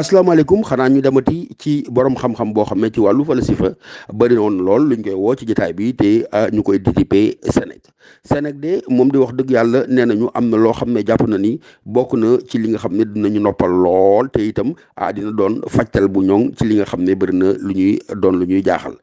asalaamaaleykum xanaa ñu demati ci borom xam-xam boo xam ne ci wàllu falasifa bëri noon lool luñ koy woo ci jotaay bi te ah, ñu koy dippee Sénèque Sénèque de moom di wax dëgg yàlla nee nañu am na loo xam ne jàpp na ni bokk na ci li nga xam ne dinañu noppal lool te itam ah dina doon fajtal bu ñoŋ ci li nga xam ne bëri na lu ñuy doon lu ñuy jaaxal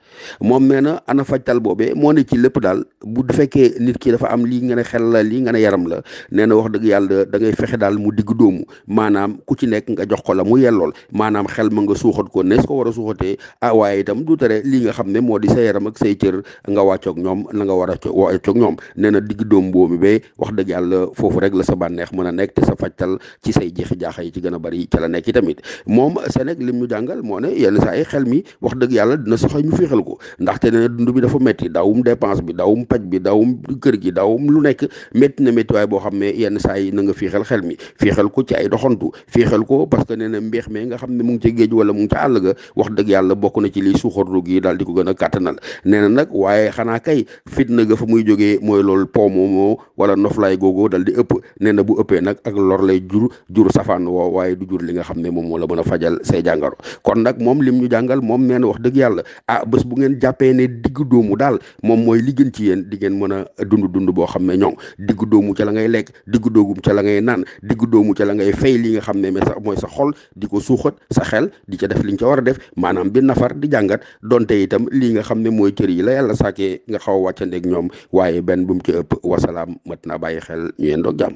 moom nee na ana fajtal boobee moo ne ci lépp daal bu fekkee nit ki dafa am lii nga ne xel la lii nga ne yaram la nee na wax dëgg yàlla da ngay fexe daal mu digg doomu maanaam ku ci nekk nga jox ko la mu yellool maanaam xel ma nga suuxat ko nees ko war a suuxatee ah waaye itam du tere lii nga xam ne moo di sa yaram ak say cër nga wàccoog ñoom na nga war a wàccoog ñoom nee na digg doom boobu ba wax dëgg yàlla foofu rek la sa bànneex mën a nekk te sa fajtal ci say jeexi jaaxa yi ci gën a bari ca la nekk tamit moom Sénégal lim ñu jàngal moo ne yenn saa yi xel mi wax dëgg yàlla dina soxla ñu féexal ko ndaxte nee na dund bi dafa métti daawum dépense bi daawum paj bi daawum kër gi daawum lu nekk métti na métti waaye boo xam ne yenn saa yi na nga féexal xel mi féexal ko ci ay doxantu féexal ko parce que nee na mbeex mee nga xam ne mu ngi ca géej wala mu ngi ca àll ga wax dëgg yàlla bokk na ci liy suuxarlu gi daal di ko gën a kàttanal nee na nag waaye xanaa kay fitna ga fa muy jógee mooy loolu po moomoo wala noflaay googu dal di ëpp nee na bu ëppee nag ak lor lay jur jur safaan woo waaye du jur li nga xam ne moom moo la mën a fajal say jàngaro kon nag moom lim ñu jàngal moom nee na wax dëgg yàlla ah bés bu ngeen jàppee ne digg doomu daal moom mooy li gën ci yéen di ngeen mën a dund dund boo xam ne ñoom digg doomu ca la ngay lekk digg doogum ca la ngay naan digg doomu ca la ngay fay li nga xam ne mais sax mooy sa xol di ko suuxat sa xel di ca def li nga ca war a def maanaam bi nafar di jàngat donte itam lii nga xam ne mooy cër yi la yàlla sàkkee nga xaw a wàccandeeg ñoom waaye benn bu mu ci ëpp wasalaam mat naa bàyyi xel ñu yendoog jàmm